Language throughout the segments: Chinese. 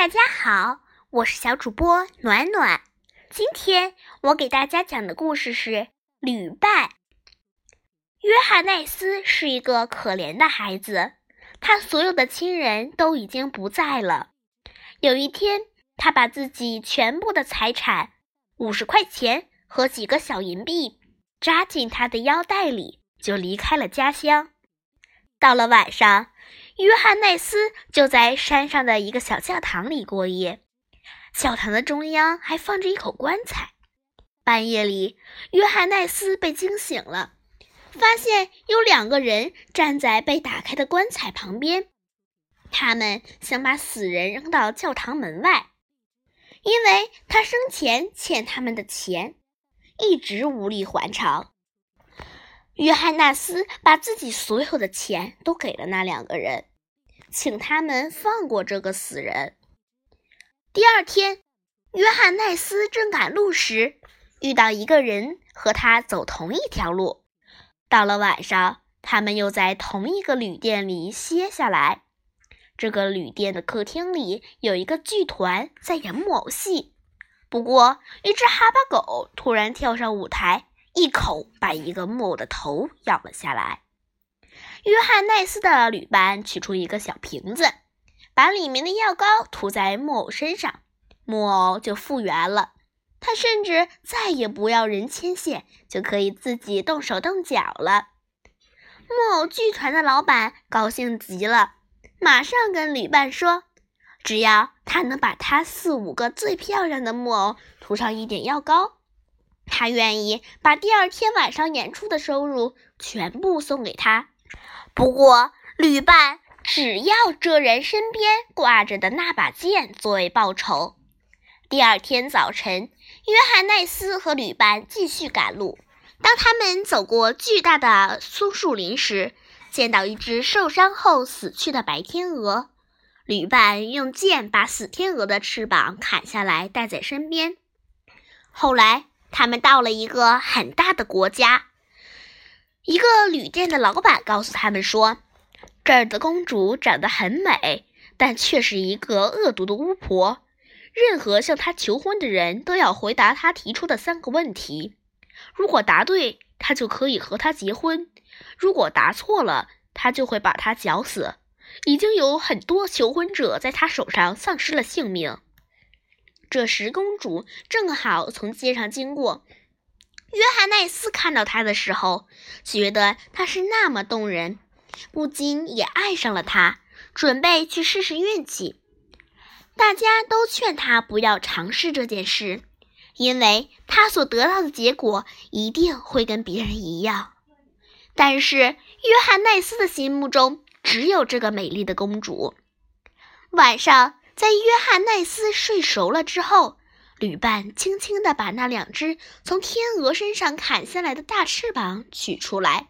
大家好，我是小主播暖暖。今天我给大家讲的故事是旅伴。约翰奈斯是一个可怜的孩子，他所有的亲人都已经不在了。有一天，他把自己全部的财产——五十块钱和几个小银币——扎进他的腰带里，就离开了家乡。到了晚上。约翰奈斯就在山上的一个小教堂里过夜，教堂的中央还放着一口棺材。半夜里，约翰奈斯被惊醒了，发现有两个人站在被打开的棺材旁边，他们想把死人扔到教堂门外，因为他生前欠他们的钱，一直无力还偿。约翰纳斯把自己所有的钱都给了那两个人。请他们放过这个死人。第二天，约翰奈斯正赶路时，遇到一个人和他走同一条路。到了晚上，他们又在同一个旅店里歇下来。这个旅店的客厅里有一个剧团在演木偶戏，不过一只哈巴狗突然跳上舞台，一口把一个木偶的头咬了下来。约翰奈斯的旅伴取出一个小瓶子，把里面的药膏涂在木偶身上，木偶就复原了。他甚至再也不要人牵线，就可以自己动手动脚了。木偶剧团的老板高兴极了，马上跟旅伴说：“只要他能把他四五个最漂亮的木偶涂上一点药膏，他愿意把第二天晚上演出的收入全部送给他。”不过，旅伴只要这人身边挂着的那把剑作为报酬。第二天早晨，约翰奈斯和旅伴继续赶路。当他们走过巨大的松树林时，见到一只受伤后死去的白天鹅。旅伴用剑把死天鹅的翅膀砍下来，带在身边。后来，他们到了一个很大的国家。一个旅店的老板告诉他们说：“这儿的公主长得很美，但却是一个恶毒的巫婆。任何向她求婚的人都要回答她提出的三个问题。如果答对，她就可以和他结婚；如果答错了，她就会把他绞死。已经有很多求婚者在她手上丧失了性命。”这时，公主正好从街上经过。约翰奈斯看到他的时候，觉得他是那么动人，不禁也爱上了他，准备去试试运气。大家都劝他不要尝试这件事，因为他所得到的结果一定会跟别人一样。但是约翰奈斯的心目中只有这个美丽的公主。晚上，在约翰奈斯睡熟了之后。旅伴轻轻地把那两只从天鹅身上砍下来的大翅膀取出来，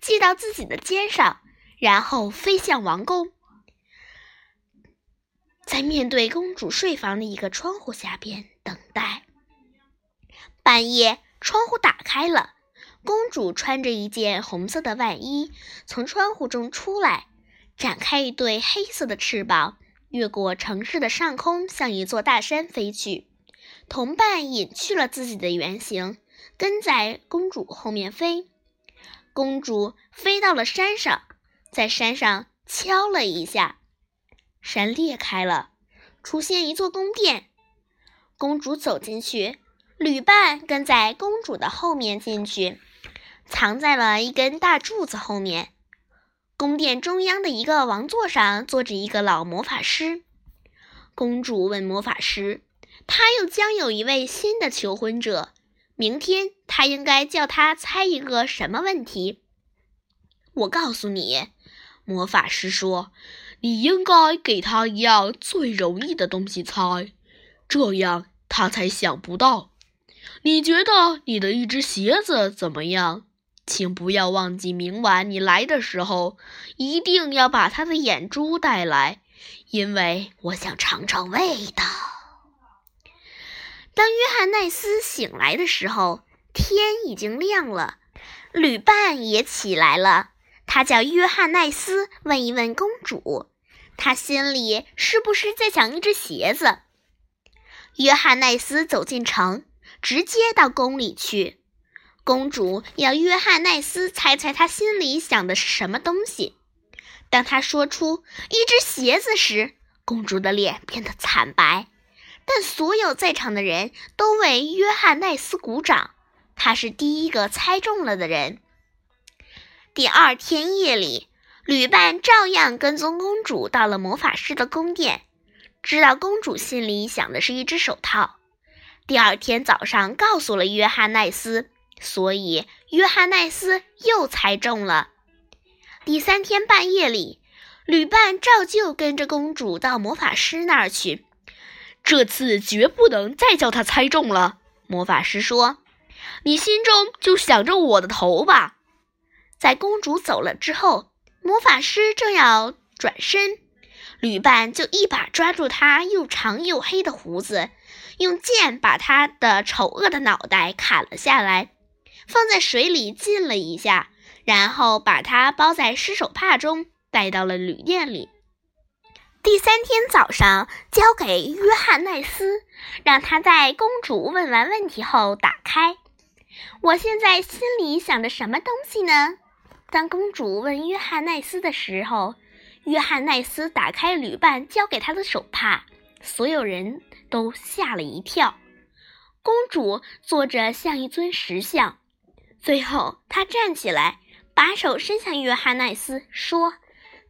系到自己的肩上，然后飞向王宫，在面对公主睡房的一个窗户下边等待。半夜，窗户打开了，公主穿着一件红色的外衣从窗户中出来，展开一对黑色的翅膀，越过城市的上空，向一座大山飞去。同伴隐去了自己的原形，跟在公主后面飞。公主飞到了山上，在山上敲了一下，山裂开了，出现一座宫殿。公主走进去，旅伴跟在公主的后面进去，藏在了一根大柱子后面。宫殿中央的一个王座上坐着一个老魔法师。公主问魔法师。他又将有一位新的求婚者。明天他应该叫他猜一个什么问题？我告诉你，魔法师说，你应该给他一样最容易的东西猜，这样他才想不到。你觉得你的一只鞋子怎么样？请不要忘记，明晚你来的时候一定要把他的眼珠带来，因为我想尝尝味道。当约翰奈斯醒来的时候，天已经亮了，旅伴也起来了。他叫约翰奈斯问一问公主，他心里是不是在想一只鞋子？约翰奈斯走进城，直接到宫里去。公主要约翰奈斯猜猜他心里想的是什么东西。当他说出一只鞋子时，公主的脸变得惨白。但所有在场的人都为约翰奈斯鼓掌，他是第一个猜中了的人。第二天夜里，旅伴照样跟踪公主到了魔法师的宫殿，知道公主心里想的是一只手套。第二天早上告诉了约翰奈斯，所以约翰奈斯又猜中了。第三天半夜里，旅伴照旧跟着公主到魔法师那儿去。这次绝不能再叫他猜中了。魔法师说：“你心中就想着我的头吧。”在公主走了之后，魔法师正要转身，旅伴就一把抓住他又长又黑的胡子，用剑把他的丑恶的脑袋砍了下来，放在水里浸了一下，然后把他包在湿手帕中，带到了旅店里。第三天早上，交给约翰奈斯，让他在公主问完问题后打开。我现在心里想着什么东西呢？当公主问约翰奈斯的时候，约翰奈斯打开旅伴交给他的手帕，所有人都吓了一跳。公主坐着像一尊石像，最后她站起来，把手伸向约翰奈斯，说：“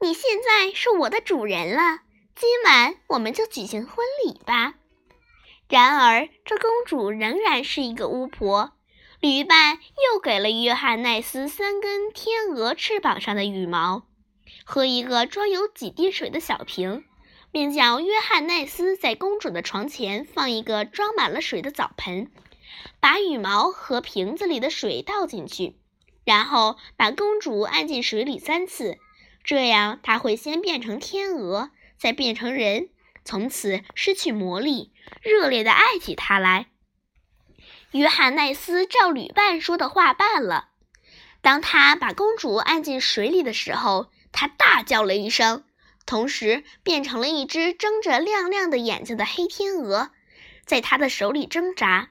你现在是我的主人了，今晚我们就举行婚礼吧。”然而，这公主仍然是一个巫婆。旅伴又给了约翰奈斯三根天鹅翅膀上的羽毛和一个装有几滴水的小瓶，并叫约翰奈斯在公主的床前放一个装满了水的澡盆，把羽毛和瓶子里的水倒进去，然后把公主按进水里三次，这样她会先变成天鹅，再变成人，从此失去魔力，热烈地爱起他来。约翰奈斯照旅伴说的话办了。当他把公主按进水里的时候，他大叫了一声，同时变成了一只睁着亮亮的眼睛的黑天鹅，在他的手里挣扎。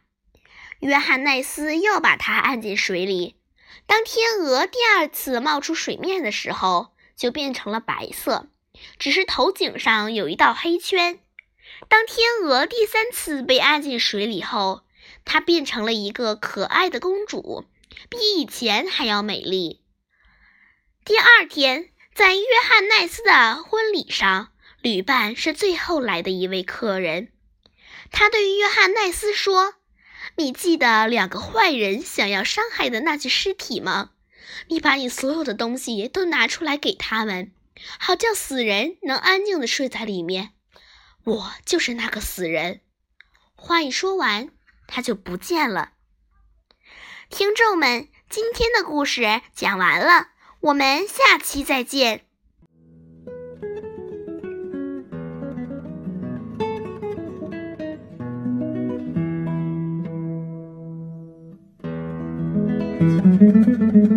约翰奈斯又把他按进水里。当天鹅第二次冒出水面的时候，就变成了白色，只是头颈上有一道黑圈。当天鹅第三次被按进水里后，她变成了一个可爱的公主，比以前还要美丽。第二天，在约翰奈斯的婚礼上，旅伴是最后来的一位客人。他对约翰奈斯说：“你记得两个坏人想要伤害的那具尸体吗？你把你所有的东西都拿出来给他们，好叫死人能安静的睡在里面。我就是那个死人。”话一说完。他就不见了。听众们，今天的故事讲完了，我们下期再见。